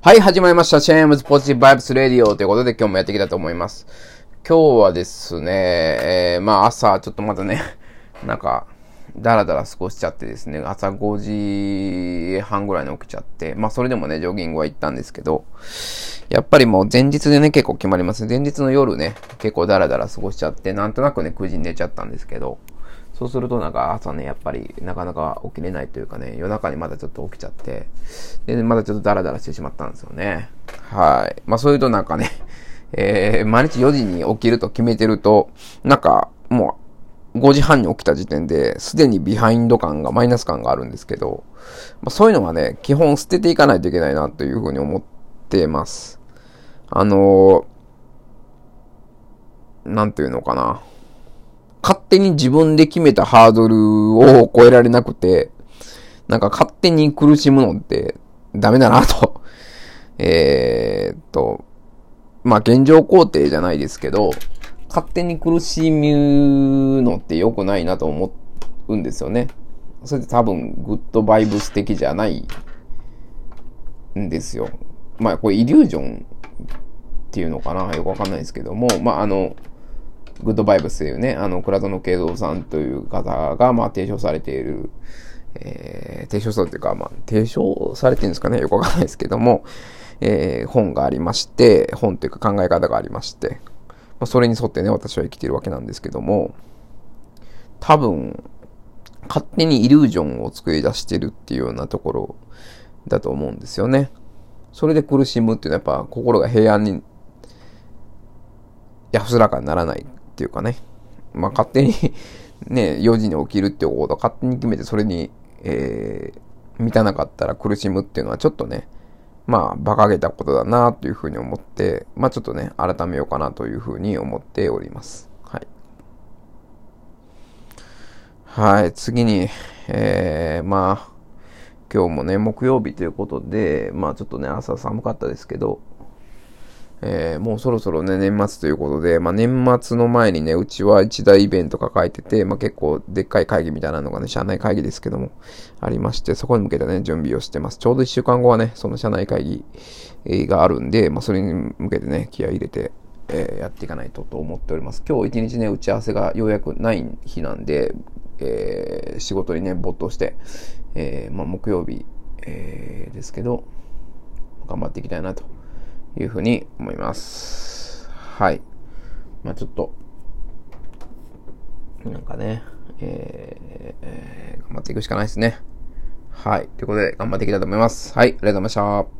はい、始まりました。シェームズポジティブバイブスレディオということで今日もやっていきたいと思います。今日はですね、えー、まあ朝ちょっとまたね、なんか、だらだら過ごしちゃってですね、朝5時半ぐらいに起きちゃって、まあそれでもね、ジョギングは行ったんですけど、やっぱりもう前日でね、結構決まります。前日の夜ね、結構だらだら過ごしちゃって、なんとなくね、9時に寝ちゃったんですけど、そうするとなんか朝ね、やっぱりなかなか起きれないというかね、夜中にまだちょっと起きちゃって、で、まだちょっとダラダラしてしまったんですよね。はい。まあそういうとなんかね、えー、毎日4時に起きると決めてると、なんかもう5時半に起きた時点で、すでにビハインド感が、マイナス感があるんですけど、まあ、そういうのはね、基本捨てていかないといけないなというふうに思ってます。あのー、なんていうのかな。勝手に自分で決めたハードルを超えられなくて、なんか勝手に苦しむのってダメだなと。えー、っと、まあ、現状肯定じゃないですけど、勝手に苦しむのって良くないなと思うんですよね。それって多分、グッドバイブス的じゃないんですよ。まあ、これイリュージョンっていうのかな？よくわかんないですけども、まあ、あの、グッドバイブスというね、あの、倉園慶三さんという方が、まあ、提唱されている、えー、提唱されていうか、まあ、提唱されてるんですかねよくわかんないですけども、えー、本がありまして、本というか考え方がありまして、まあ、それに沿ってね、私は生きてるわけなんですけども、多分、勝手にイリュージョンを作り出してるっていうようなところだと思うんですよね。それで苦しむっていうのはやっぱ心が平安に安らかにならないっていうかね、まあ勝手に ね、4時に起きるっていうこと勝手に決めてそれに、えー、満たなかったら苦しむっていうのはちょっとね、まあ、馬鹿げたことだなというふうに思って、まあちょっとね、改めようかなというふうに思っております。はい。はい、次に、えー、まあ、今日もね、木曜日ということで、まあちょっとね、朝寒かったですけど、えー、もうそろそろね、年末ということで、まあ、年末の前にね、うちは一大イベント抱えてて、まあ、結構でっかい会議みたいなのがね、社内会議ですけども、ありまして、そこに向けてね、準備をしてます。ちょうど一週間後はね、その社内会議があるんで、まあ、それに向けてね、気合入れて、えー、やっていかないとと思っております。今日一日ね、打ち合わせがようやくない日なんで、えー、仕事にね、没頭して、え、まあ、木曜日、え、ですけど、頑張っていきたいなというふうに思います。はい。まあちょっと、なんかね、えー、えー、頑張っていくしかないですね。はい。ということで、頑張っていきたいと思います。はい。ありがとうございました。